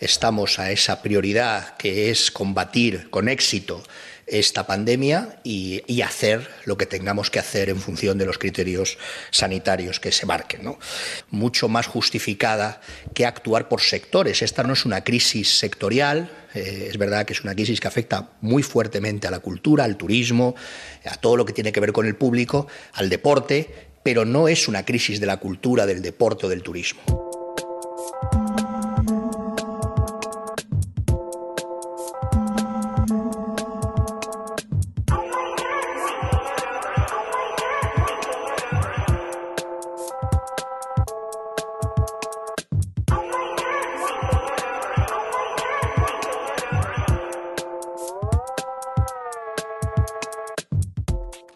Estamos a esa prioridad que es combatir con éxito esta pandemia y, y, hacer lo que tengamos que hacer en función de los criterios sanitarios que se marquen. ¿no? Mucho más justificada que actuar por sectores. Esta no es una crisis sectorial, eh, es verdad que es una crisis que afecta muy fuertemente a la cultura, al turismo, a todo lo que tiene que ver con el público, al deporte, pero no es una crisis de la cultura, del deporte o del turismo.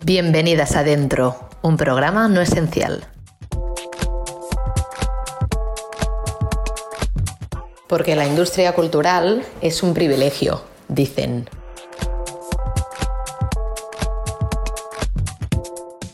Bienvenidas adentro, un programa no esencial. Porque la industria cultural es un privilegio, dicen.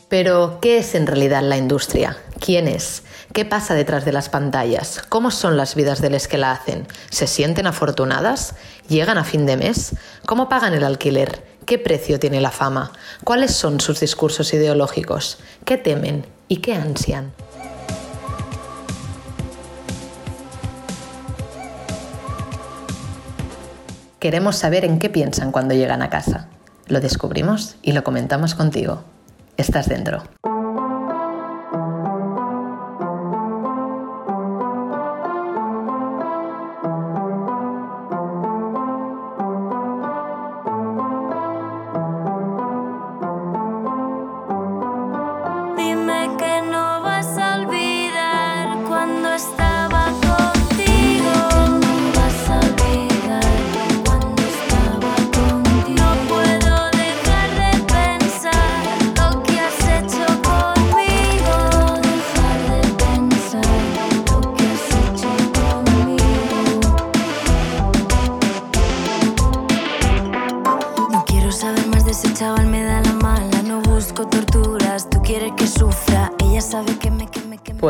Pero, ¿qué es en realidad la industria? ¿Quién es? ¿Qué pasa detrás de las pantallas? ¿Cómo son las vidas de los que la hacen? ¿Se sienten afortunadas? ¿Llegan a fin de mes? ¿Cómo pagan el alquiler? ¿Qué precio tiene la fama? ¿Cuáles son sus discursos ideológicos? ¿Qué temen y qué ansian? Queremos saber en qué piensan cuando llegan a casa. Lo descubrimos y lo comentamos contigo. Estás dentro.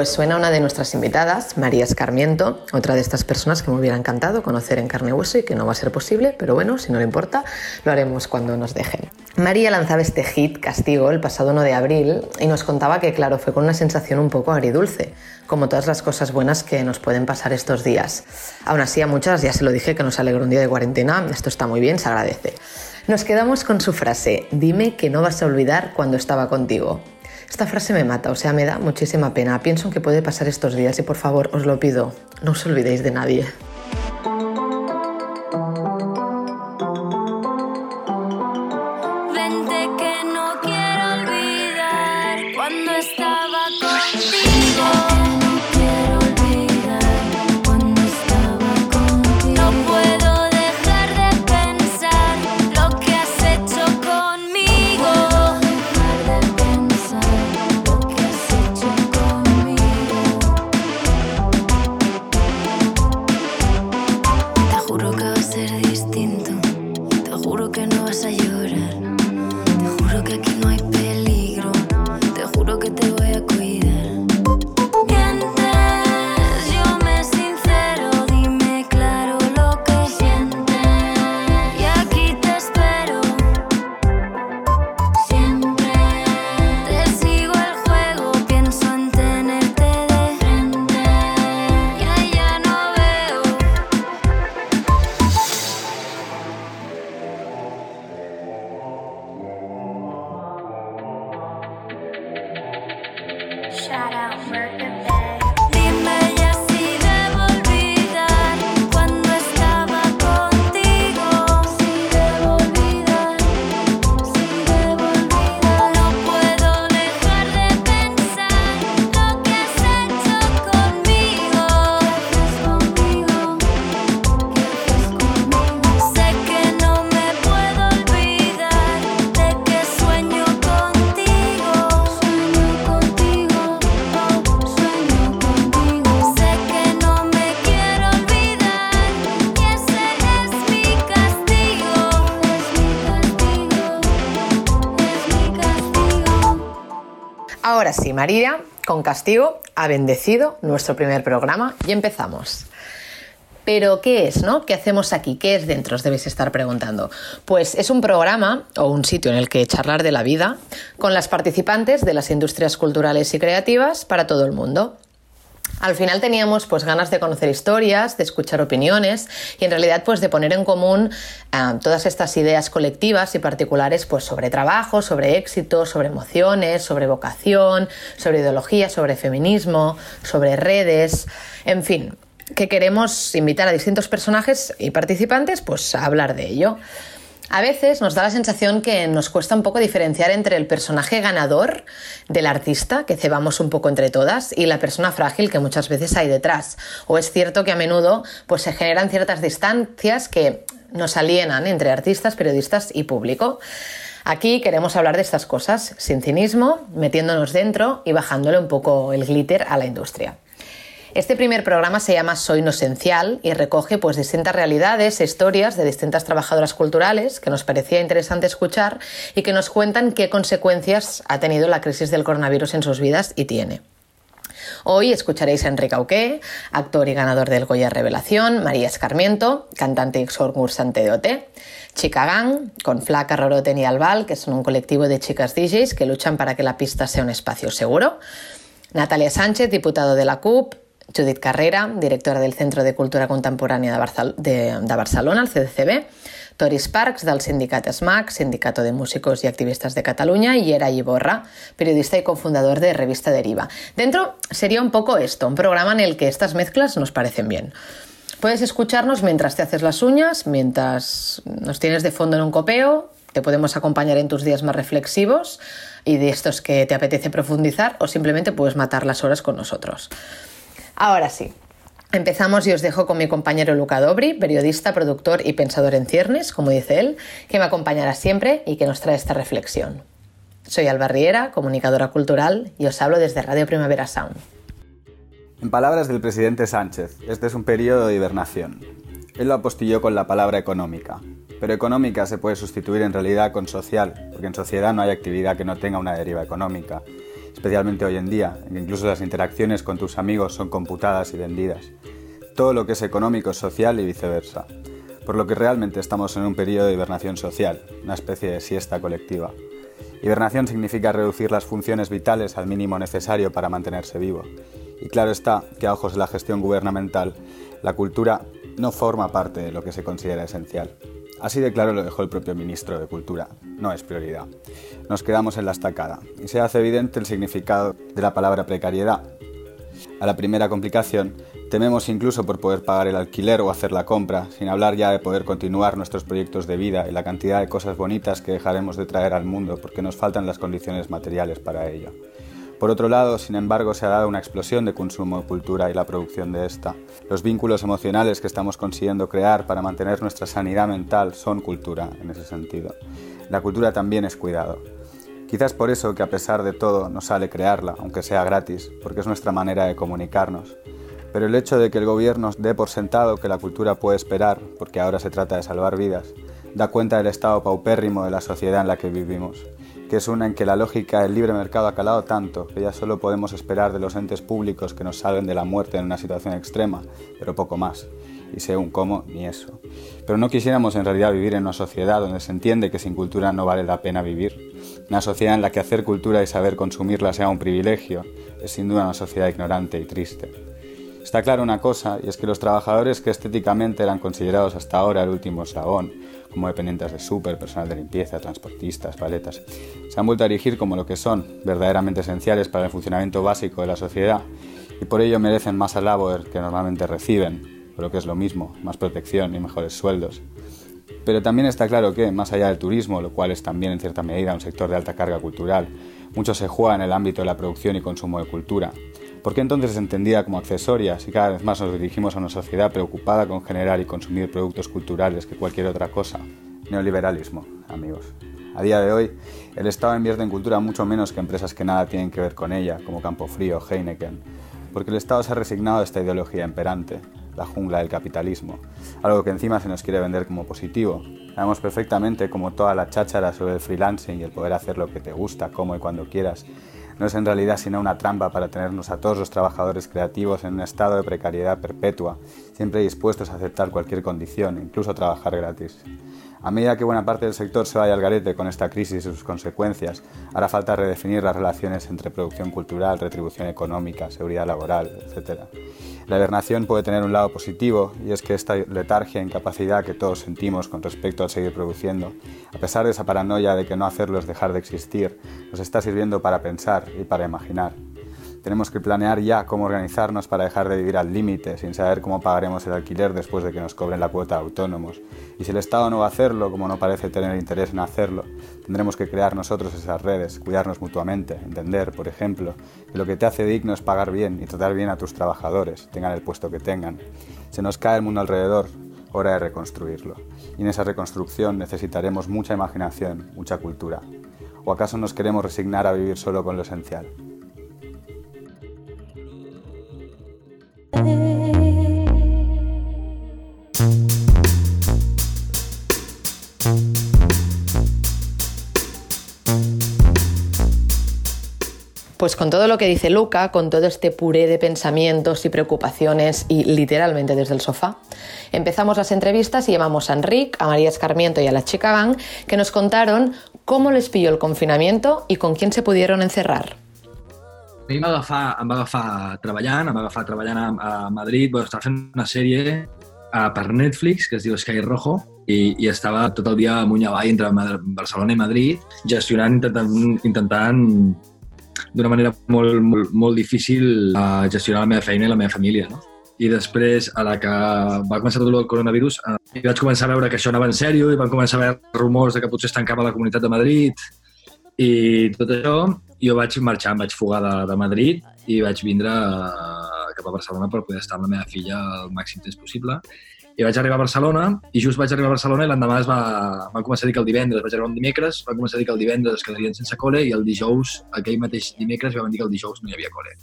Pues suena una de nuestras invitadas, María Escarmiento, otra de estas personas que me hubiera encantado conocer en carne y hueso y que no va a ser posible, pero bueno, si no le importa, lo haremos cuando nos dejen. María lanzaba este hit, Castigo, el pasado 1 de abril y nos contaba que, claro, fue con una sensación un poco agridulce, como todas las cosas buenas que nos pueden pasar estos días. Aún así, a muchas ya se lo dije que nos alegró un día de cuarentena, esto está muy bien, se agradece. Nos quedamos con su frase, dime que no vas a olvidar cuando estaba contigo. Esta frase me mata, o sea, me da muchísima pena. Pienso en que puede pasar estos días y por favor, os lo pido, no os olvidéis de nadie. Ahora María, con castigo, ha bendecido nuestro primer programa y empezamos. Pero, ¿qué es, no? ¿Qué hacemos aquí? ¿Qué es dentro? Os debéis estar preguntando. Pues es un programa o un sitio en el que charlar de la vida con las participantes de las industrias culturales y creativas para todo el mundo. Al final teníamos pues ganas de conocer historias, de escuchar opiniones y en realidad pues de poner en común eh, todas estas ideas colectivas y particulares pues sobre trabajo, sobre éxito, sobre emociones, sobre vocación, sobre ideología, sobre feminismo, sobre redes, en fin, que queremos invitar a distintos personajes y participantes pues a hablar de ello. A veces nos da la sensación que nos cuesta un poco diferenciar entre el personaje ganador del artista, que cebamos un poco entre todas, y la persona frágil que muchas veces hay detrás. O es cierto que a menudo pues, se generan ciertas distancias que nos alienan entre artistas, periodistas y público. Aquí queremos hablar de estas cosas, sin cinismo, metiéndonos dentro y bajándole un poco el glitter a la industria. Este primer programa se llama Soy no esencial y recoge pues distintas realidades e historias de distintas trabajadoras culturales que nos parecía interesante escuchar y que nos cuentan qué consecuencias ha tenido la crisis del coronavirus en sus vidas y tiene. Hoy escucharéis a Enrique Auqué, actor y ganador del Goya Revelación, María Escarmiento, cantante y concursante de OT, Chica Gang, con Flaca, Roroten y Albal, que son un colectivo de chicas DJs que luchan para que la pista sea un espacio seguro, Natalia Sánchez, diputado de la CUP, Judith Carrera, directora del Centro de Cultura Contemporánea de, Barcel de, de Barcelona, el CDCB, Tori Sparks, del Sindicat SMAC, Sindicato de Músicos y Activistas de Cataluña, y Era Iborra, periodista y cofundador de Revista Deriva. Dentro sería un poco esto, un programa en el que estas mezclas nos parecen bien. Puedes escucharnos mientras te haces las uñas, mientras nos tienes de fondo en un copeo, te podemos acompañar en tus días más reflexivos y de estos que te apetece profundizar o simplemente puedes matar las horas con nosotros. Ahora sí, Empezamos y os dejo con mi compañero Luca Dobri, periodista, productor y pensador en ciernes, como dice él, que me acompañará siempre y que nos trae esta reflexión. Soy Alba Riera, comunicadora cultural, y os hablo desde Radio Primavera Sound. En palabras del presidente Sánchez, este es un periodo de hibernación. Él lo apostilló con la palabra económica, pero económica se puede sustituir en realidad con social, porque en sociedad no hay actividad que no tenga una deriva económica, especialmente hoy en día, en que incluso las interacciones con tus amigos son computadas y vendidas. Todo lo que es económico es social y viceversa, por lo que realmente estamos en un periodo de hibernación social, una especie de siesta colectiva. Hibernación significa reducir las funciones vitales al mínimo necesario para mantenerse vivo. Y claro está que a ojos de la gestión gubernamental, la cultura no forma parte de lo que se considera esencial. Así de claro lo dejó el propio ministro de Cultura. No es prioridad. Nos quedamos en la estacada y se hace evidente el significado de la palabra precariedad. A la primera complicación, tememos incluso por poder pagar el alquiler o hacer la compra, sin hablar ya de poder continuar nuestros proyectos de vida y la cantidad de cosas bonitas que dejaremos de traer al mundo porque nos faltan las condiciones materiales para ello. Por otro lado, sin embargo, se ha dado una explosión de consumo de cultura y la producción de esta. Los vínculos emocionales que estamos consiguiendo crear para mantener nuestra sanidad mental son cultura en ese sentido. La cultura también es cuidado. Quizás por eso que a pesar de todo nos sale crearla, aunque sea gratis, porque es nuestra manera de comunicarnos. Pero el hecho de que el gobierno dé por sentado que la cultura puede esperar, porque ahora se trata de salvar vidas, da cuenta del estado paupérrimo de la sociedad en la que vivimos que es una en que la lógica del libre mercado ha calado tanto que ya solo podemos esperar de los entes públicos que nos salven de la muerte en una situación extrema, pero poco más. Y según cómo, ni eso. Pero no quisiéramos en realidad vivir en una sociedad donde se entiende que sin cultura no vale la pena vivir. Una sociedad en la que hacer cultura y saber consumirla sea un privilegio es sin duda una sociedad ignorante y triste. Está claro una cosa, y es que los trabajadores que estéticamente eran considerados hasta ahora el último eslabón, como dependientes de súper, personal de limpieza, transportistas, paletas, se han vuelto a erigir como lo que son, verdaderamente esenciales para el funcionamiento básico de la sociedad y por ello merecen más alabo que normalmente reciben, o lo que es lo mismo, más protección y mejores sueldos. Pero también está claro que, más allá del turismo, lo cual es también en cierta medida un sector de alta carga cultural, mucho se juega en el ámbito de la producción y consumo de cultura, ¿Por qué entonces es entendida como accesoria si cada vez más nos dirigimos a una sociedad preocupada con generar y consumir productos culturales que cualquier otra cosa? Neoliberalismo, amigos. A día de hoy, el Estado invierte en cultura mucho menos que empresas que nada tienen que ver con ella, como Campofrío Heineken, porque el Estado se ha resignado a esta ideología imperante, la jungla del capitalismo, algo que encima se nos quiere vender como positivo. Sabemos perfectamente como toda la cháchara sobre el freelancing y el poder hacer lo que te gusta, como y cuando quieras, no es en realidad sino una trampa para tenernos a todos los trabajadores creativos en un estado de precariedad perpetua, siempre dispuestos a aceptar cualquier condición, incluso trabajar gratis. A medida que buena parte del sector se vaya al garete con esta crisis y sus consecuencias, hará falta redefinir las relaciones entre producción cultural, retribución económica, seguridad laboral, etc. La hibernación puede tener un lado positivo y es que esta letargia e incapacidad que todos sentimos con respecto a seguir produciendo, a pesar de esa paranoia de que no hacerlo es dejar de existir, nos está sirviendo para pensar y para imaginar. Tenemos que planear ya cómo organizarnos para dejar de vivir al límite, sin saber cómo pagaremos el alquiler después de que nos cobren la cuota de autónomos. Y si el Estado no va a hacerlo, como no parece tener interés en hacerlo, tendremos que crear nosotros esas redes, cuidarnos mutuamente, entender, por ejemplo, que lo que te hace digno es pagar bien y tratar bien a tus trabajadores, tengan el puesto que tengan. Se nos cae el mundo alrededor, hora de reconstruirlo. Y en esa reconstrucción necesitaremos mucha imaginación, mucha cultura. ¿O acaso nos queremos resignar a vivir solo con lo esencial? Pues con todo lo que dice Luca, con todo este puré de pensamientos y preocupaciones y literalmente desde el sofá, empezamos las entrevistas y llamamos a Enric, a María Escarmiento y a la chica Gang que nos contaron cómo les pilló el confinamiento y con quién se pudieron encerrar. Mi em va agafar, em va agafar treballant, em va agafar treballant a, a Madrid, bueno, estava fent una sèrie uh, per Netflix que es diu Sky Rojo i, i estava tot el dia amunt i avall entre Barcelona i Madrid gestionant, intentant, intentant d'una manera molt, molt, molt difícil uh, gestionar la meva feina i la meva família, no? I després, a la que va començar tot el coronavirus, eh, vaig començar a veure que això anava en sèrio i van començar a haver rumors de que potser es tancava la comunitat de Madrid i tot això, jo vaig marxar, em vaig fugar de, de Madrid i vaig vindre uh, cap a Barcelona per poder estar amb la meva filla el màxim temps possible. I vaig arribar a Barcelona i just vaig arribar a Barcelona i l'endemà es va, van començar a dir que el divendres, vaig arribar un dimecres, van començar a dir que el divendres es quedarien sense cole i el dijous, aquell mateix dimecres, van dir que el dijous no hi havia cole.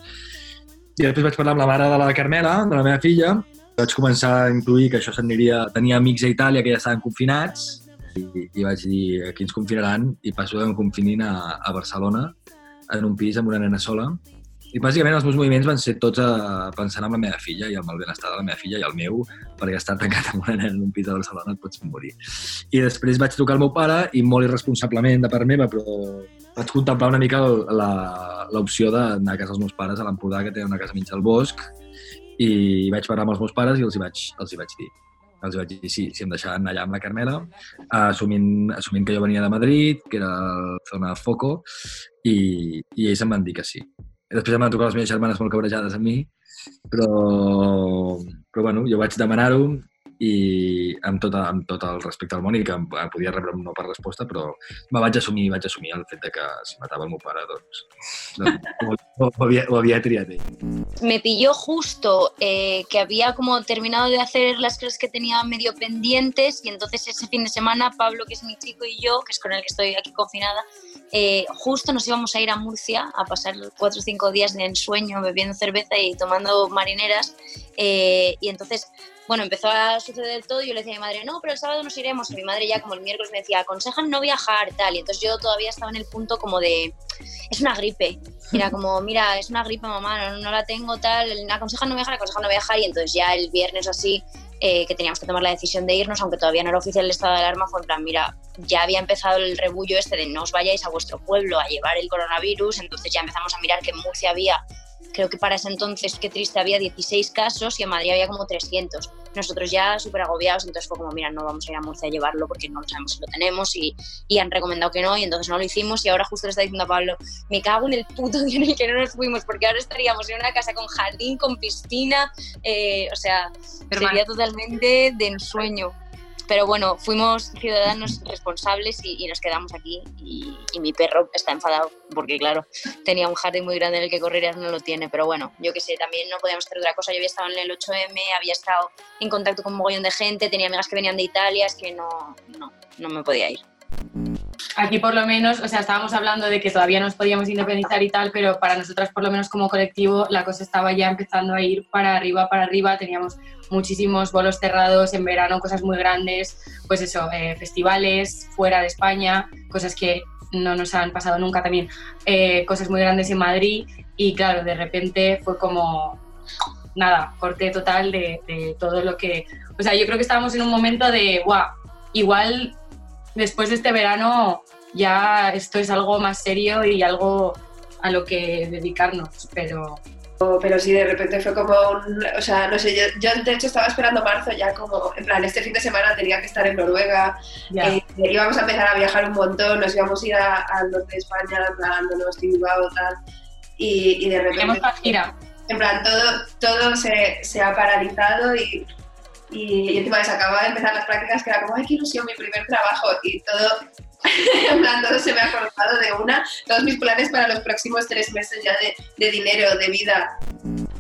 I després vaig parlar amb la mare de la Carmela, de la meva filla, vaig començar a intuir que això s'aniria... Tenia amics a Itàlia que ja estaven confinats i, i vaig dir, aquí ens confinaran i passo de confinin a, a Barcelona en un pis amb una nena sola. I bàsicament els meus moviments van ser tots a, eh, pensant en la meva filla i en el benestar de la meva filla i el meu, perquè estar tancat amb una nena en un pis de Barcelona et pots morir. I després vaig trucar al meu pare i molt irresponsablement de part meva, però vaig contemplar una mica l'opció d'anar a casa dels meus pares a l'Empordà, que té una casa mig al bosc, i vaig parlar amb els meus pares i els hi vaig, els hi vaig dir els vaig dir sí, si em deixaven allà amb la Carmela, assumint, assumint que jo venia de Madrid, que era zona Foco, i, i ells em van dir que sí. Després em van trucar les meves germanes molt cabrejades a mi, però, però bueno, jo vaig demanar-ho i amb tot, amb tot el respecte al món i que em, podia rebre un no per resposta, però me vaig assumir, vaig assumir el fet de que si matava el meu pare, doncs, doncs ho, ho, ho havia triat ell. Me pilló justo eh, que había como terminado de hacer las cosas que tenía medio pendientes y entonces ese fin de semana Pablo, que es mi chico, y yo, que es con el que estoy aquí confinada, eh, justo nos íbamos a ir a Murcia a pasar cuatro o cinco días de ensueño bebiendo cerveza y tomando marineras eh, y entonces bueno, empezó a suceder todo y yo le decía a mi madre, no, pero el sábado nos iremos. Y mi madre ya como el miércoles me decía, aconsejan no viajar, tal. Y entonces yo todavía estaba en el punto como de, es una gripe. Era como, mira, es una gripe, mamá, no, no la tengo, tal. Aconsejan no viajar, aconsejan no viajar. Y entonces ya el viernes así, eh, que teníamos que tomar la decisión de irnos, aunque todavía no era oficial el estado de alarma, fue en plan, mira, ya había empezado el rebullo este de no os vayáis a vuestro pueblo a llevar el coronavirus, entonces ya empezamos a mirar que en Murcia había creo que para ese entonces, qué triste, había 16 casos y en Madrid había como 300. Nosotros ya súper agobiados, entonces fue como, mira, no vamos a ir a Murcia a llevarlo porque no sabemos si lo tenemos y, y, han recomendado que no y entonces no lo hicimos y ahora justo le está diciendo a Pablo, me cago en el puto día en el que no nos fuimos porque ahora estaríamos en una casa con jardín, con piscina, eh, o sea, sería totalmente de ensueño pero bueno, fuimos ciudadanos responsables y, nos quedamos aquí y, mi perro está enfadado porque claro, tenía un jardín muy grande en el que correr y no lo tiene, pero bueno, yo que sé, también no podíamos hacer otra cosa, yo había estado en el 8M, había estado en contacto con un mogollón de gente, tenía amigas que venían de Italia, es que no, no, no me podía ir. Aquí por lo menos, o sea, estábamos hablando de que todavía nos podíamos independizar y tal, pero para nosotras por lo menos como colectivo la cosa estaba ya empezando a ir para arriba, para arriba, teníamos muchísimos bolos cerrados en verano, cosas muy grandes, pues eso, eh, festivales fuera de España, cosas que no nos han pasado nunca también eh, cosas muy grandes en Madrid. Y claro, de repente fue como, nada, corte total de, de todo lo que... O sea, yo creo que estábamos en un momento de, guau, igual después de este verano ya esto es algo más serio y algo a lo que dedicarnos, pero pero sí, de repente fue como un, o sea, no sé, yo, yo, de hecho estaba esperando marzo ya como, en plan, este fin de semana tenía que estar en Noruega, eh, íbamos a empezar a viajar un montón, nos íbamos a ir al norte de España, plan, Bilbao, tal, y, y de repente... gira. En plan, todo, todo se, se ha paralizado y, y, y, encima se acababa de empezar las prácticas que era como, ay, qué ilusión, mi primer trabajo, y todo en plan, todo se me ha cortado de una, todos mis planes para los próximos tres meses ya de, de dinero, de vida.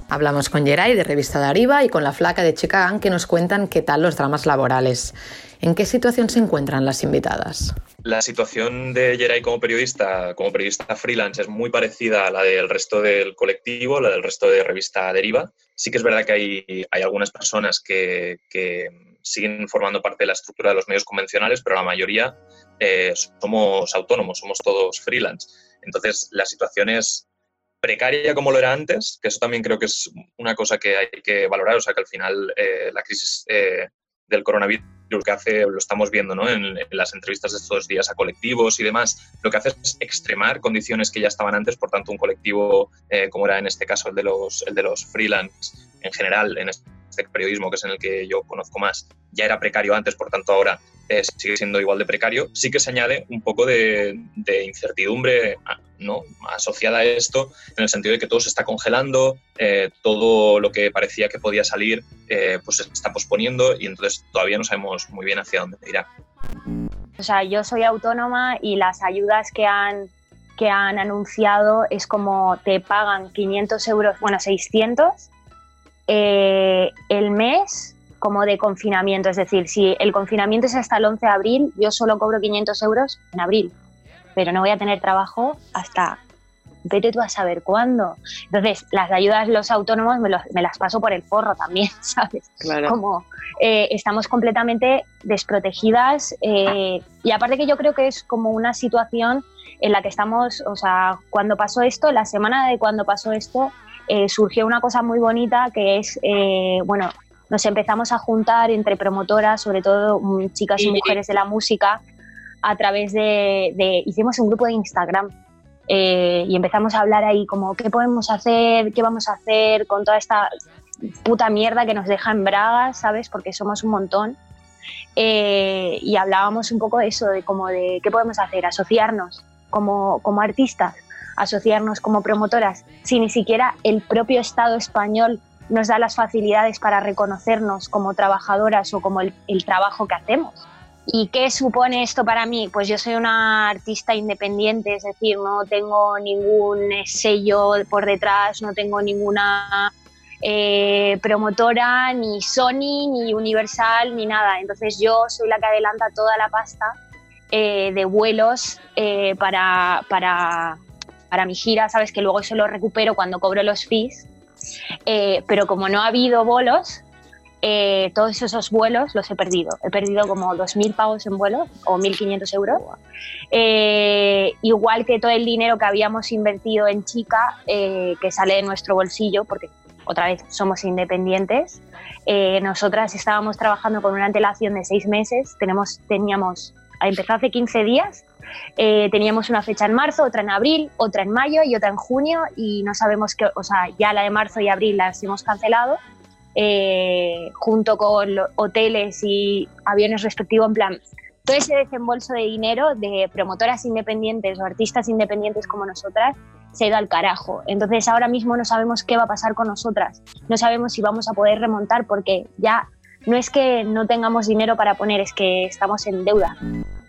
Hablamos con Geray de Revista de Arriba y con la flaca de Chicago que nos cuentan qué tal los dramas laborales. ¿En qué situación se encuentran las invitadas? La situación de Geray como periodista, como periodista freelance, es muy parecida a la del resto del colectivo, la del resto de Revista Deriva. Sí que es verdad que hay, hay algunas personas que, que siguen formando parte de la estructura de los medios convencionales, pero la mayoría eh, somos autónomos, somos todos freelance. Entonces, la situación es precaria como lo era antes, que eso también creo que es una cosa que hay que valorar, o sea que al final eh, la crisis eh, del coronavirus lo que hace, lo estamos viendo ¿no? en, las entrevistas de estos días a colectivos y demás, lo que hace es extremar condiciones que ya estaban antes, por tanto un colectivo como era en este caso el de los, el de los freelance en general, en este periodismo que es en el que yo conozco más, ya era precario antes, por tanto ahora eh, sigue siendo igual de precario, sí que se añade un poco de, incertidumbre ¿no? asociada a esto, en el sentido de que todo se está congelando, eh, todo lo que parecía que podía salir eh, pues se está posponiendo y entonces todavía no sabemos muy bien hacia dónde irá. O sea, yo soy autónoma y las ayudas que han, que han anunciado es como te pagan 500 euros, bueno, 600 el mes como de confinamiento. Es decir, si el confinamiento es hasta el 11 de abril, yo solo cobro 500 euros en abril, pero no voy a tener trabajo hasta vete tú a saber cuándo. Entonces, las ayudas los autónomos me, las paso por el forro también, ¿sabes? Claro. Como eh, estamos completamente desprotegidas eh, y aparte que yo creo que es como una situación en la que estamos, o sea, cuando pasó esto, la semana de cuando pasó esto, eh, surgió una cosa muy bonita que es, bueno, nos empezamos a juntar entre promotoras, sobre todo mm, chicas y mujeres de la música, a través de, hicimos un grupo de Instagram eh, y empezamos a hablar ahí como qué podemos hacer, qué vamos a hacer con toda esta puta mierda que nos deja en bragas, ¿sabes? Porque somos un montón. Eh, y hablábamos un poco de eso, de como de qué podemos hacer, asociarnos como, como artistas, asociarnos como promotoras, si ni siquiera el propio Estado español nos da las facilidades para reconocernos como trabajadoras o como el, trabajo que hacemos. ¿Y qué supone esto para mí? Pues yo soy una artista independiente, es decir, no tengo ningún sello por detrás, no tengo ninguna eh, promotora, ni Sony, ni Universal, ni nada. Entonces yo soy la que adelanta toda la pasta eh, de vuelos eh, para, para, para mi gira, sabes que luego eso lo recupero cuando cobro los fees pero como no ha habido bolos, eh, todos esos vuelos los he perdido. He perdido como 2.000 pavos en vuelos o 1.500 euros. Eh, igual que todo el dinero que habíamos invertido en Chica, que sale de nuestro bolsillo, porque otra vez somos independientes. nosotras estábamos trabajando con una antelación de seis meses, tenemos, teníamos, empezó hace 15 días eh, teníamos una fecha en marzo, otra en abril, otra en mayo y otra en junio y no sabemos qué, o sea, ya la de marzo y abril las hemos cancelado. Eh, junto con hoteles y aviones respectivos, en plan, todo ese desembolso de dinero de promotoras independientes o artistas independientes como nosotras se ha ido al carajo. Entonces ahora mismo no sabemos qué va a pasar con nosotras, no sabemos si vamos a poder remontar porque ya no es que no tengamos dinero para poner, es que estamos en deuda.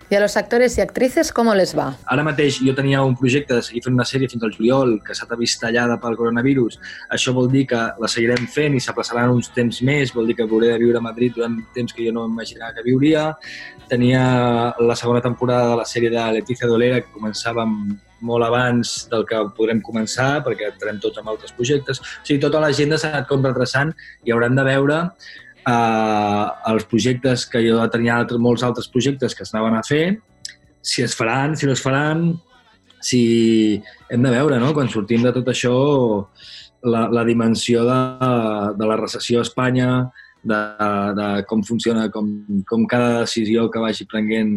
I a los actors i actrices com les va? Ara mateix jo tenia un projecte de seguir fent una sèrie fins al juliol que s'ha vist tallada pel coronavirus. Això vol dir que la seguirem fent i s'aplaçaran uns temps més, vol dir que hauré de viure a Madrid durant temps que jo no imaginava que viuria. Tenia la segona temporada de la sèrie de Leticia Dolera que començava molt abans del que podrem començar perquè estarem tots amb altres projectes. O sigui, tota l'agenda s'ha anat com retrasant i hauran de veure eh, els projectes que jo tenia altres, molts altres projectes que es anaven a fer, si es faran, si no es faran, si hem de veure, no? quan sortim de tot això, la, la dimensió de, de la recessió a Espanya, de, de com funciona, com, com cada decisió que vagi prenent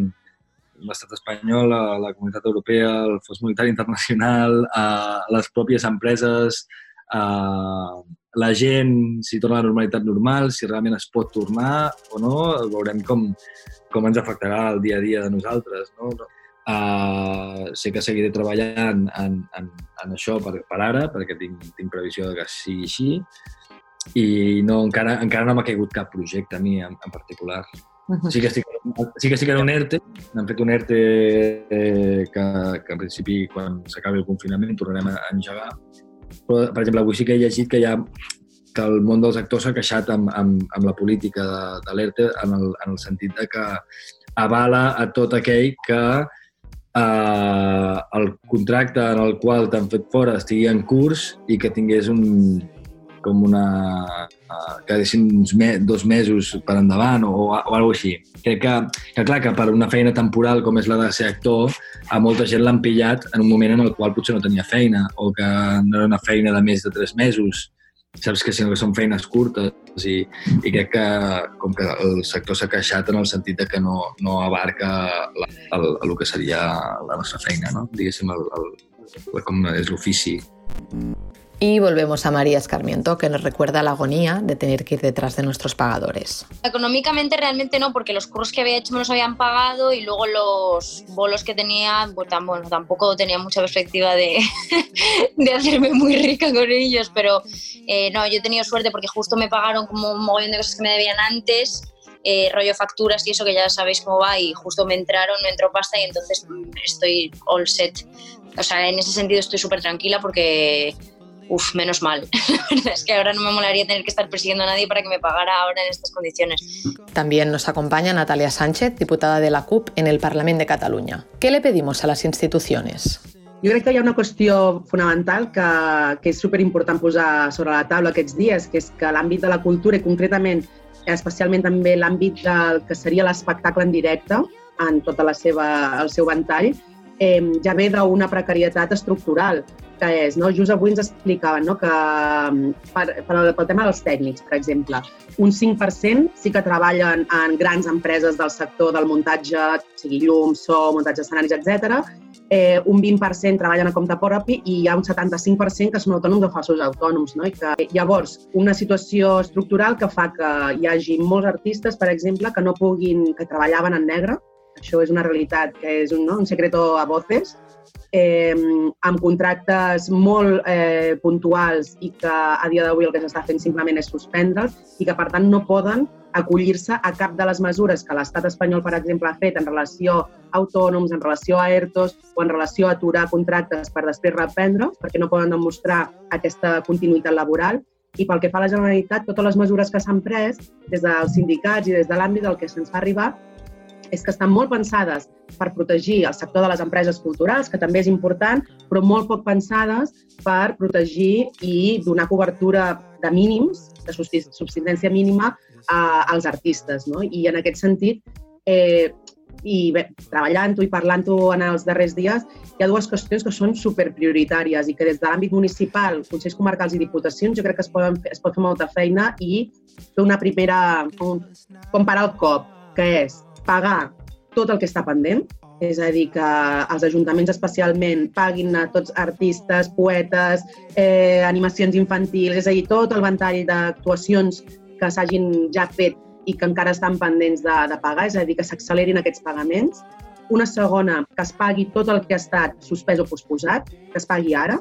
l'estat espanyol, la, la comunitat europea, el Fons Monetari Internacional, a les pròpies empreses, a la gent, si torna a la normalitat normal, si realment es pot tornar o no, veurem com, com ens afectarà el dia a dia de nosaltres. No? Uh, sé que seguiré treballant en, en, en això per, per ara, perquè tinc, tinc previsió de que sigui així, i no, encara, encara no m'ha caigut cap projecte a mi en, en particular. Sí que estic, sí que estic en un ERTE, hem fet un ERTE eh, que, que en principi quan s'acabi el confinament tornarem a engegar. Però, per exemple, avui sí que he llegit que hi ha que el món dels actors s'ha queixat amb, amb, amb la política de, de l'ERTE en, el, en el sentit de que avala a tot aquell que eh, el contracte en el qual t'han fet fora estigui en curs i que tingués un, com una... Uh, que deixin uns me, dos mesos per endavant o, o alguna així. Crec que, que, clar, que per una feina temporal com és la de ser actor, a molta gent l'han pillat en un moment en el qual potser no tenia feina o que no era una feina de més de tres mesos saps que, sinó que són feines curtes i, i crec que com que el sector s'ha queixat en el sentit de que no, no abarca la, el, el, que seria la nostra feina, no? diguéssim, el, el, com és l'ofici. Y volvemos a María Escarmiento, que nos recuerda la agonía de tener que ir detrás de nuestros pagadores. Económicamente realmente no, porque los cursos que había hecho me los habían pagado y luego los bolos que tenía, pues bueno, tampoco tenía mucha perspectiva de, de hacerme muy rica con ellos, pero eh, no, yo he tenido suerte porque justo me pagaron como un montón de cosas que me debían antes eh, rollo facturas y eso que ya sabéis cómo va y justo me entraron, me entró pasta y entonces estoy all set. O sea, en ese sentido estoy súper tranquila porque Uf, menos mal. es que ahora no me molaría tener que estar persiguiendo a nadie para que me pagara ahora en estas condiciones. También nos acompaña Natalia Sánchez, diputada de la CUP en el Parlamento de Cataluña. ¿Qué le pedimos a las instituciones? Jo crec que hi ha una qüestió fonamental que, que és superimportant posar sobre la taula aquests dies, que és que l'àmbit de la cultura i concretament, especialment també l'àmbit del que seria l'espectacle en directe, en tota la seva, el seu ventall, eh, ja ve d'una precarietat estructural que és, no? just avui ens explicaven no? que mm, per, per, pel tema dels tècnics, per exemple, un 5% sí que treballen en grans empreses del sector del muntatge, sigui llum, so, muntatge escenaris, etc. Eh, un 20% treballen a compte propi i hi ha un 75% que són autònoms o falsos autònoms. No? I que, llavors, una situació estructural que fa que hi hagi molts artistes, per exemple, que no puguin, que treballaven en negre, això és una realitat que és un, no? un secreto a voces, eh, amb contractes molt eh, puntuals i que a dia d'avui el que s'està fent simplement és suspendre'ls i que, per tant, no poden acollir-se a cap de les mesures que l'estat espanyol, per exemple, ha fet en relació a autònoms, en relació a ERTOs o en relació a aturar contractes per després reprendre, perquè no poden demostrar aquesta continuïtat laboral. I pel que fa a la Generalitat, totes les mesures que s'han pres des dels sindicats i des de l'àmbit del que se'ns fa arribar és que estan molt pensades per protegir el sector de les empreses culturals, que també és important, però molt poc pensades per protegir i donar cobertura de mínims, de subsistència mínima, a, als artistes. No? I en aquest sentit, eh, i treballant-ho i parlant-ho en els darrers dies, hi ha dues qüestions que són superprioritàries i que des de l'àmbit municipal, Consells Comarcals i Diputacions, jo crec que es, poden, es pot fer molta feina i fer una primera... com, com parar el cop, que és pagar tot el que està pendent, és a dir, que els ajuntaments especialment paguin a tots artistes, poetes, eh, animacions infantils, és a dir, tot el ventall d'actuacions que s'hagin ja fet i que encara estan pendents de, de pagar, és a dir, que s'accelerin aquests pagaments. Una segona, que es pagui tot el que ha estat suspès o posposat, que es pagui ara.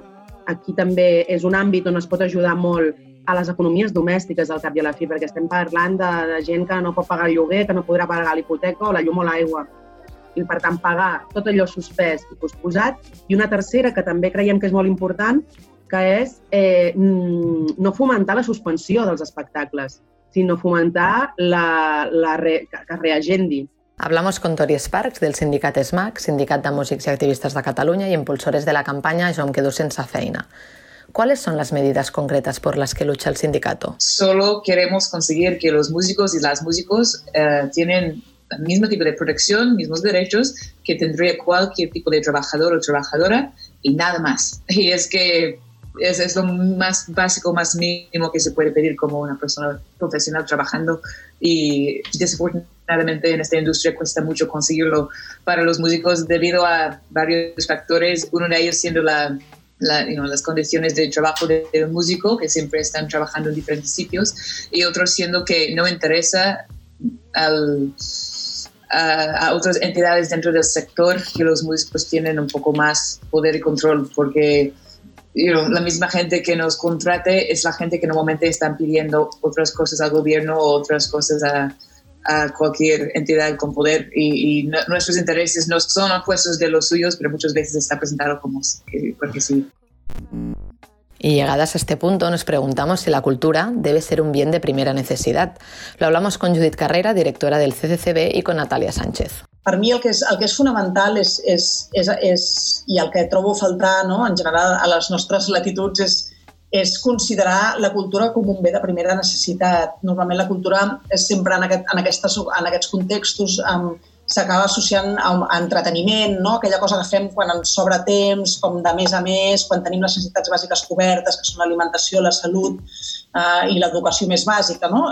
Aquí també és un àmbit on es pot ajudar molt a les economies domèstiques al cap i a la fi, perquè estem parlant de, de gent que no pot pagar el lloguer, que no podrà pagar l'hipoteca o la llum o l'aigua. I, per tant, pagar tot allò suspès i posposat. I una tercera, que també creiem que és molt important, que és eh, no fomentar la suspensió dels espectacles, sinó fomentar la, la re, que, que reagendi. Hablamos con Tori Sparks del sindicat SMAC, Sindicat de Músics i Activistes de Catalunya i impulsores de la campanya Jo em quedo sense feina. ¿Cuáles son las medidas concretas por las que lucha el sindicato? Solo queremos conseguir que los músicos y las músicos eh, tienen el mismo tipo de protección, mismos derechos que tendría cualquier tipo de trabajador o trabajadora y nada más. Y es que es, es, lo más básico, más mínimo que se puede pedir como una persona profesional trabajando y desafortunadamente en esta industria cuesta mucho conseguirlo para los músicos debido a varios factores, uno de ellos siendo la, la, las condiciones de trabajo del de músico, que siempre están trabajando en diferentes sitios, y otro siendo que no interesa a, otras entidades dentro del sector que los músicos tienen un poco más poder y control, porque you know, la misma gente que nos contrate es la gente que normalmente están pidiendo otras cosas al gobierno o otras cosas a, a cualquier entidad con poder y, y no, nuestros intereses no son opuestos de los suyos, pero muchas veces está presentado como que, porque sí. Y llegadas a este punto nos preguntamos si la cultura debe ser un bien de primera necesidad. Lo hablamos con Judith Carrera, directora del CCCB, y con Natalia Sánchez. Per mi el que és, el que és fonamental és, és, és, és, i el que trobo a faltar no, en general a les nostres latituds és, és considerar la cultura com un bé de primera necessitat. Normalment la cultura és sempre en, aquest, en, aquestes, en aquests contextos amb, s'acaba associant a, a entreteniment, no? aquella cosa que fem quan ens sobra temps, com de més a més, quan tenim les necessitats bàsiques cobertes, que són l'alimentació, la salut eh, i l'educació més bàsica. No?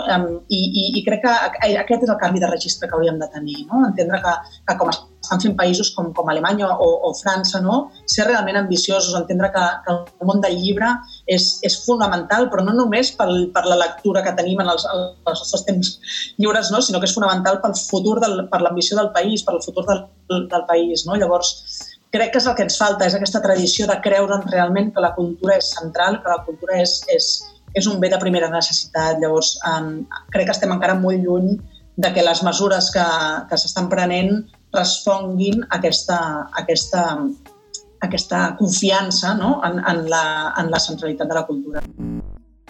I, i, I crec que aquest és el canvi de registre que hauríem de tenir, no? entendre que, que com estan fent països com, com Alemanya o, o França, no? ser realment ambiciosos, entendre que, que el món del llibre és, és fonamental, però no només pel, per la lectura que tenim en els, els nostres temps lliures, no? sinó que és fonamental pel futur, del, per l'ambició del país, per el futur del, del país. No? Llavors, crec que és el que ens falta, és aquesta tradició de creure'n realment que la cultura és central, que la cultura és, és, és un bé de primera necessitat. Llavors, um, crec que estem encara molt lluny de que les mesures que, que s'estan prenent responguin a aquesta, a aquesta, a aquesta confiança no? en, en, la, en la centralitat de la cultura.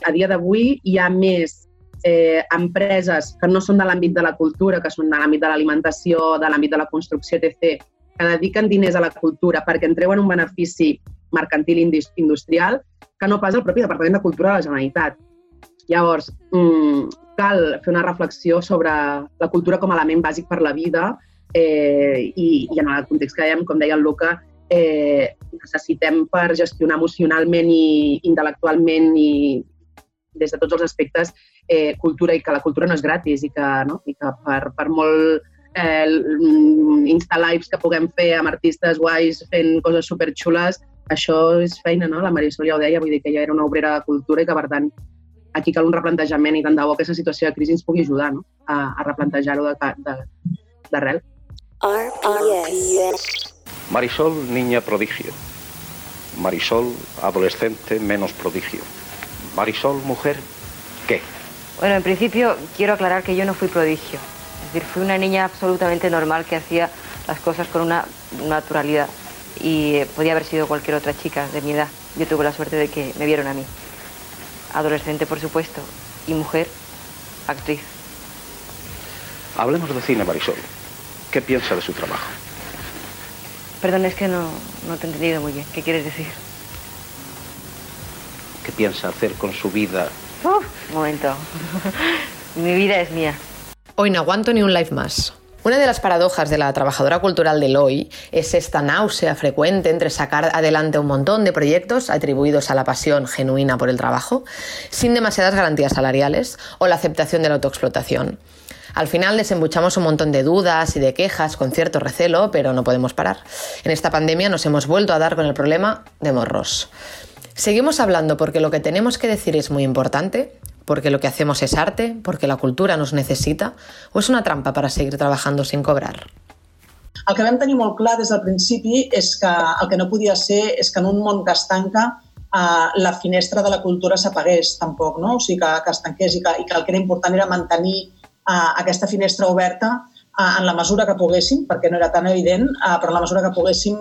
A dia d'avui hi ha més eh, empreses que no són de l'àmbit de la cultura, que són de l'àmbit de l'alimentació, de l'àmbit de la construcció, etc., que dediquen diners a la cultura perquè en treuen un benefici mercantil industrial que no pas el propi Departament de Cultura de la Generalitat. Llavors, mmm, cal fer una reflexió sobre la cultura com a element bàsic per la vida eh, i, i en el context que dèiem, com deia el Luca, eh, necessitem per gestionar emocionalment i intel·lectualment i des de tots els aspectes eh, cultura i que la cultura no és gratis i que, no? I que per, per molt eh, insta-lives que puguem fer amb artistes guais fent coses superxules, això és feina, no? La Marisol ja ho deia, vull dir que ella era una obrera de cultura i que, per tant, aquí cal un replantejament i tant de bo que aquesta situació de crisi ens pugui ajudar no? a, a replantejar-ho d'arrel. Marisol, niña prodigio. Marisol, adolescente, menos prodigio. Marisol, mujer, ¿qué? Bueno, en principio quiero aclarar que yo no fui prodigio. Es decir, fui una niña absolutamente normal que hacía las cosas con una naturalidad. Y podía haber sido cualquier otra chica de mi edad. Yo tuve la suerte de que me vieron a mí. Adolescente, por supuesto. Y mujer, actriz. Hablemos de cine, Marisol. ¿Qué piensa de su trabajo? Perdón, es que no, no te he entendido muy bien. ¿Qué quieres decir? ¿Qué piensa hacer con su vida Uf, un momento. Mi vida es mía. Hoy no aguanto ni un live más. Una de las paradojas de la trabajadora cultural del hoy es esta náusea frecuente entre sacar adelante un montón de proyectos atribuidos a la pasión genuina por el trabajo, sin demasiadas garantías salariales, o la aceptación de la autoexplotación. Al final desembuchamos un montón de dudas y de quejas con cierto recelo, pero no podemos parar. En esta pandemia nos hemos vuelto a dar con el problema de morros. Seguimos hablando porque lo que tenemos que decir es muy importante, porque lo que hacemos es arte, porque la cultura nos necessita, o és una trampa per seguir treballant sin cobrar? El que vam tenir molt clar des del principi és que el que no podia ser és que en un món que es tanca eh, la finestra de la cultura s'apagués tampoc, no? o sigui, que, que es tanqués i que, i que el que era important era mantenir eh, aquesta finestra oberta en la mesura que poguéssim, perquè no era tan evident, però en la mesura que poguéssim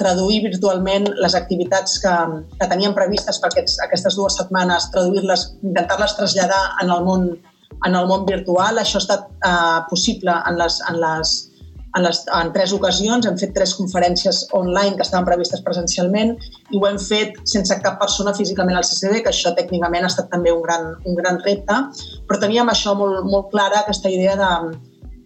traduir virtualment les activitats que, que teníem previstes per aquests, aquestes dues setmanes, traduir-les, intentar-les traslladar en el món en el món virtual. Això ha estat uh, possible en les, en, les, en, les, en tres ocasions. Hem fet tres conferències online que estaven previstes presencialment i ho hem fet sense cap persona físicament al CCB, que això tècnicament ha estat també un gran, un gran repte, però teníem això molt, molt clara, aquesta idea de,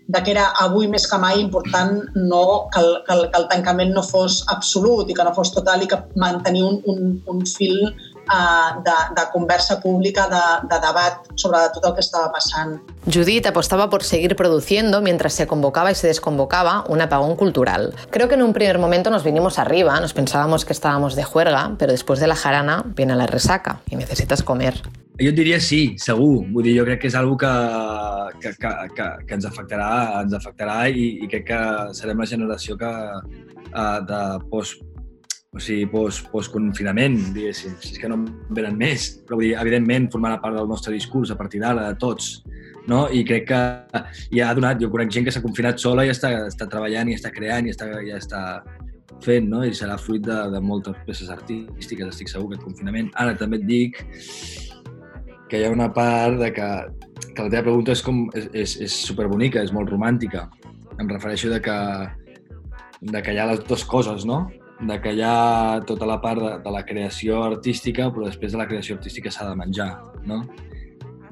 de que era avui més que mai important no, que, el, que, el, que el tancament no fos absolut i que no fos total i que mantenir un, un, un fil uh, de, de conversa pública, de, de debat sobre tot el que estava passant. Judith apostaba por seguir produciendo mientras se convocaba y se desconvocaba un apagón cultural. Creo que en un primer momento nos vinimos arriba, nos pensábamos que estábamos de juerga, pero después de la jarana viene la resaca y necesitas comer. Jo diria sí, segur. Vull dir, jo crec que és una que, que, que, que, que ens afectarà, ens afectarà i, i crec que serem la generació que uh, de post, o sigui, post, post-confinament, diguéssim, si és que no en venen més, però vull dir, evidentment formarà part del nostre discurs a partir d'ara, de tots, no? I crec que ja ha donat, jo conec gent que s'ha confinat sola i està, està treballant i està creant i està, ja està fent, no? I serà fruit de, de moltes peces artístiques, estic segur, aquest confinament. Ara també et dic que hi ha una part de que, que la teva pregunta és, com, és, és, és superbonica, és molt romàntica. Em refereixo de que, de que hi ha les dues coses, no? De que hi ha tota la part de, de la creació artística, però després de la creació artística s'ha de menjar, no?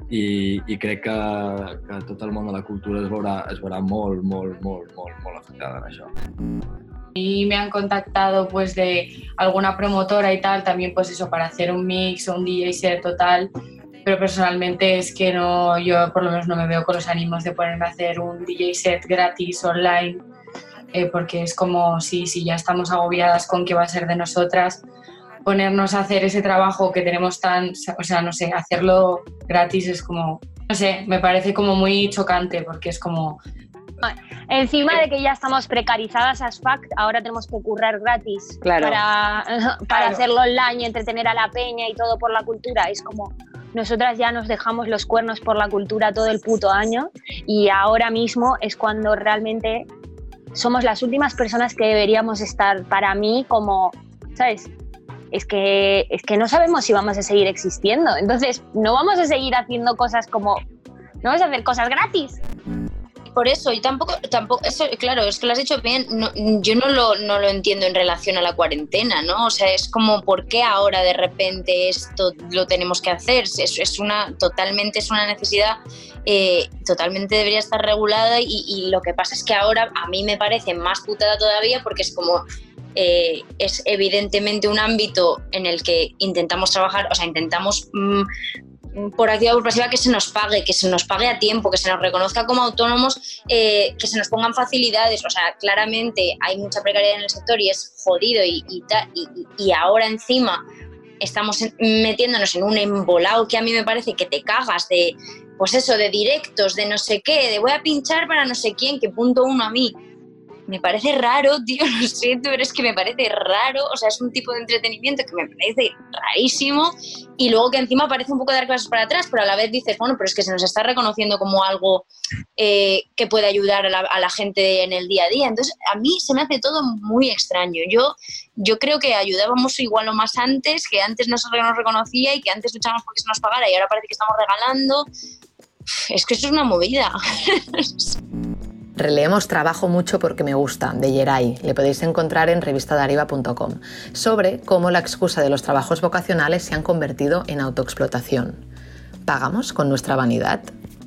I, i crec que, que tot el món de la cultura es veurà, es veurà molt, molt, molt, molt, molt afectada en això. y me han contactado pues de alguna promotora y tal, también pues eso, para hacer un mix o un DJ set total, pero personalmente es que no, yo por lo menos no me veo con los ánimos de ponerme a hacer un DJ set gratis online, eh, porque es como si, si ya estamos agobiadas con qué va a ser de nosotras, ponernos a hacer ese trabajo que tenemos tan, o sea, no sé, hacerlo gratis es como, no sé, me parece como muy chocante porque es como... Encima de que ya estamos precarizadas as fact, ahora tenemos que currar gratis Claro. para, para Claro. hacerlo online y entretener a la peña y todo por la cultura. Es como, nosotras ya nos dejamos los cuernos por la cultura todo el puto año y ahora mismo es cuando realmente somos las últimas personas que deberíamos estar para mí como, ¿sabes? Es que, es que no sabemos si vamos a seguir existiendo. Entonces, no vamos a seguir haciendo cosas como... No vamos a hacer cosas gratis. Por eso, yo tampoco, tampoco, eso, claro, es que lo has dicho bien, no- yo no lo, no lo entiendo en relación a la cuarentena, ¿no? O sea, es como, ¿por qué ahora de repente esto lo tenemos que hacer? Es, es una, totalmente es una necesidad, eh, totalmente debería estar regulada y, y lo que pasa es que ahora a mí me parece más putada todavía porque es como, eh, es evidentemente un ámbito en el que intentamos trabajar, o sea, intentamos mm, por activa o por pasiva que se nos pague, que se nos pague a tiempo, que se nos reconozca como autónomos, eh, que se nos pongan facilidades. O sea, claramente hay mucha precariedad en el sector y es jodido y, y, y- ahora encima estamos metiéndonos en un embolado que a mí me parece que te cagas de, pues eso, de directos, de no sé qué, de voy a pinchar para no sé quién, que punto uno a mí. Me parece raro, tío, lo siento, pero es que me parece raro, o sea, es un tipo de entretenimiento que me parece rarísimo y luego que encima parece un poco dar clases para atrás, pero a la vez dices, bueno, pero es que se nos está reconociendo como algo eh, que puede ayudar a la, a la gente en el día a día. Entonces, a mí se me hace todo muy extraño. Yo, yo creo que ayudábamos igual o más antes, que antes no se nos reconocía y que antes luchábamos porque se nos pagara y ahora parece que estamos regalando. Es que eso es una movida. Releemos Trabajo mucho porque me gusta, de Yeray. Le podéis encontrar en revistadariva.com, sobre cómo la excusa de los trabajos vocacionales se han convertido en autoexplotación. ¿Pagamos con nuestra vanidad?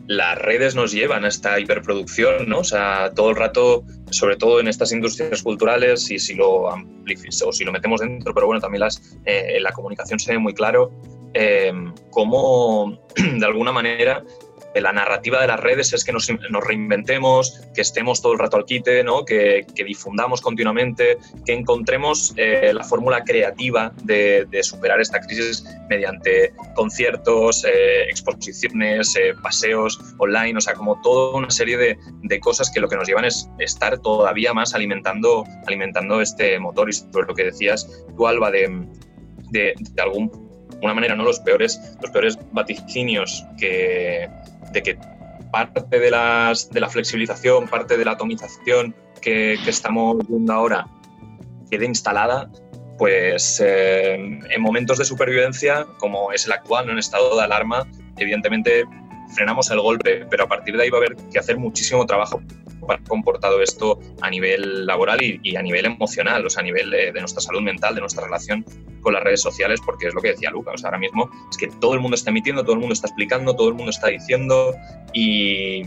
las redes nos llevan a esta hiperproducción, ¿no? O sea, todo el rato, sobre todo en estas industrias culturales, y si lo o si lo metemos dentro, pero bueno, también las, eh, la comunicación se ve muy claro eh, cómo, de alguna manera, la narrativa de las redes es que nos, reinventemos, que estemos todo el rato al quite, ¿no? que, difundamos continuamente, que encontremos eh, la fórmula creativa de, superar esta crisis mediante conciertos, eh, exposiciones, eh, paseos online, o sea, como toda una serie de, de, cosas que lo que nos llevan es estar todavía más alimentando, alimentando este motor y sobre lo que decías tú, Alba, de, de, de alguna manera, ¿no? los, peores, los peores vaticinios que, de que parte de, las, de la flexibilización, parte de la atomización que, que estamos viendo ahora quede instalada, pues eh, en momentos de supervivencia, como es el actual, en estado de alarma, evidentemente frenamos el golpe, pero a partir de ahí va a haber que hacer muchísimo trabajo para comportado esto a nivel laboral y, y, a nivel emocional, o sea, a nivel de, de, nuestra salud mental, de nuestra relación con las redes sociales, porque es lo que decía Luca, o sea, ahora mismo es que todo el mundo está emitiendo, todo el mundo está explicando, todo el mundo está diciendo y,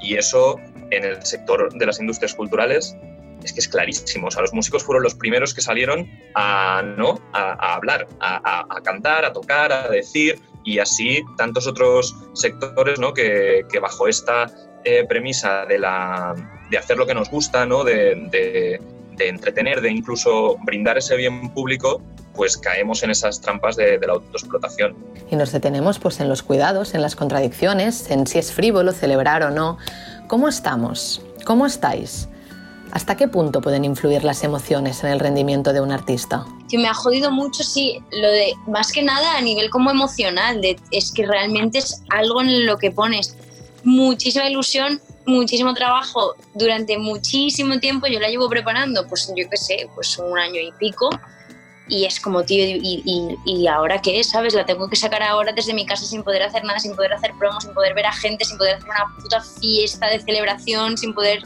Y eso en el sector de las industrias culturales es que es clarísimo. O sea, los músicos fueron los primeros que salieron a, ¿no? a, hablar, a, cantar, a tocar, a decir, y así tantos otros sectores ¿no? que, bajo esta eh, premisa de, la, de hacer lo que nos gusta, ¿no? de, de entretener, de incluso brindar ese bien público, pues caemos en esas trampas de, la autoexplotación. Y nos detenemos pues en los cuidados, en las contradicciones, en si es frívolo celebrar o no. ¿Cómo estamos? ¿Cómo estáis? ¿Hasta qué punto pueden influir las emociones en el rendimiento de un artista? Que me ha jodido mucho, sí, lo de más que nada a nivel como emocional, de, es que realmente es algo en lo que pones muchísima ilusión, muchísimo trabajo durante muchísimo tiempo. Yo la llevo preparando, pues yo qué sé, pues un año y pico. Y es como, tío, y, y, y, ahora qué, ¿sabes? La tengo que sacar ahora desde mi casa sin poder hacer nada, sin poder hacer promos, sin poder ver a gente, sin poder hacer una puta fiesta de celebración, sin poder.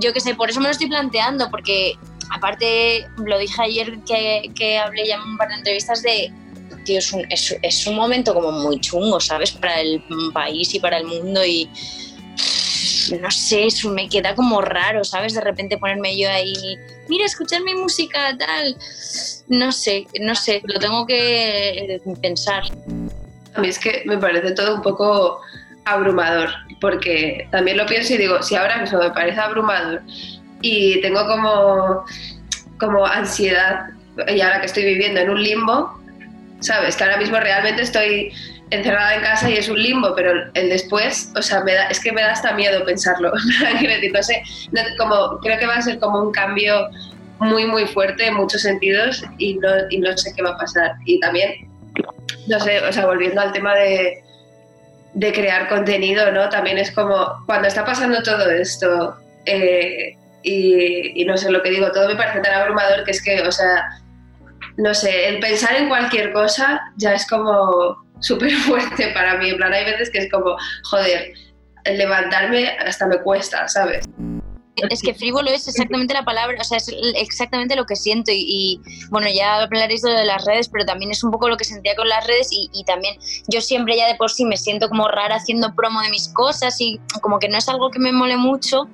Yo qué sé, por eso me lo estoy planteando, porque aparte, lo dije ayer que, que hablé ya en un par de entrevistas de. Tío, es un, es, un momento como muy chungo, ¿sabes? Para el país y para el mundo y no sé, eso me queda como raro, ¿sabes? De repente ponerme yo ahí, mira, escuchar mi música, tal. No sé, no sé, lo tengo que pensar. A mí es que me parece todo un poco abrumador, porque también lo pienso y digo, si ahora mismo me parece abrumador y tengo como, como ansiedad, y ahora que estoy viviendo en un limbo, ¿sabes? Que ahora mismo realmente estoy encerrada en casa y es un limbo, pero el después, o sea, me da, es que me da hasta miedo pensarlo. no sé, como, creo que va a ser como un cambio muy, muy fuerte en muchos sentidos y no, y no sé qué va a pasar. Y también, no sé, o sea, volviendo al tema de, de crear contenido, ¿no? También es como cuando está pasando todo esto eh, y, no sé lo que digo, todo me parece tan abrumador que es que, o sea, no sé, el pensar en cualquier cosa ya es como súper fuerte para mí. En plan, hay veces que es como, joder, levantarme hasta me cuesta, ¿sabes? Es que frívolo es exactamente la palabra, o sea, es exactamente lo que siento y, bueno, ya hablaréis de las redes, pero también es un poco lo que sentía con las redes y, también yo siempre ya de por sí me siento como rara haciendo promo de mis cosas y como que no es algo que me mole mucho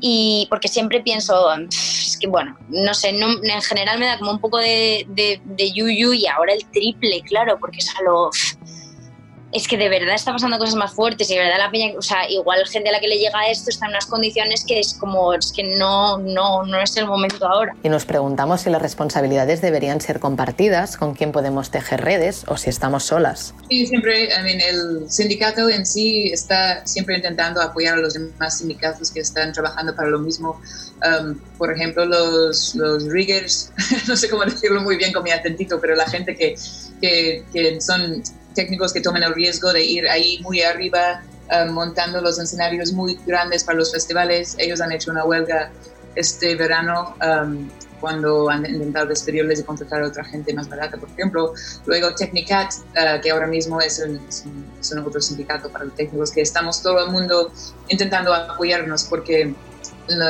y porque siempre pienso, es que bueno, no sé, en general me da como un poco de, de, yuyu y ahora el triple, claro, porque es a lo es que de verdad está pasando cosas más fuertes y de verdad la peña, o sea, igual gente a la que le llega esto está en unas condiciones que es como, es que no, no, no es el momento ahora. Y nos preguntamos si las responsabilidades deberían ser compartidas, con quién podemos tejer redes o si estamos solas. Sí, siempre, I mean, el sindicato en sí está siempre intentando apoyar a los demás sindicatos que están trabajando para lo mismo. Um, por ejemplo, los, los riggers, no sé cómo decirlo muy bien con mi atentito, pero la gente que, que, que son técnicos que toman el riesgo de ir ahí muy arriba, eh, montando los escenarios muy grandes para los festivales. Ellos han hecho una huelga este verano um, cuando han intentado despedirles y contratar a otra gente más barata, por ejemplo. Luego Technicat, uh, que ahora mismo es un, es, un, otro sindicato para los técnicos, que estamos todo el mundo intentando apoyarnos porque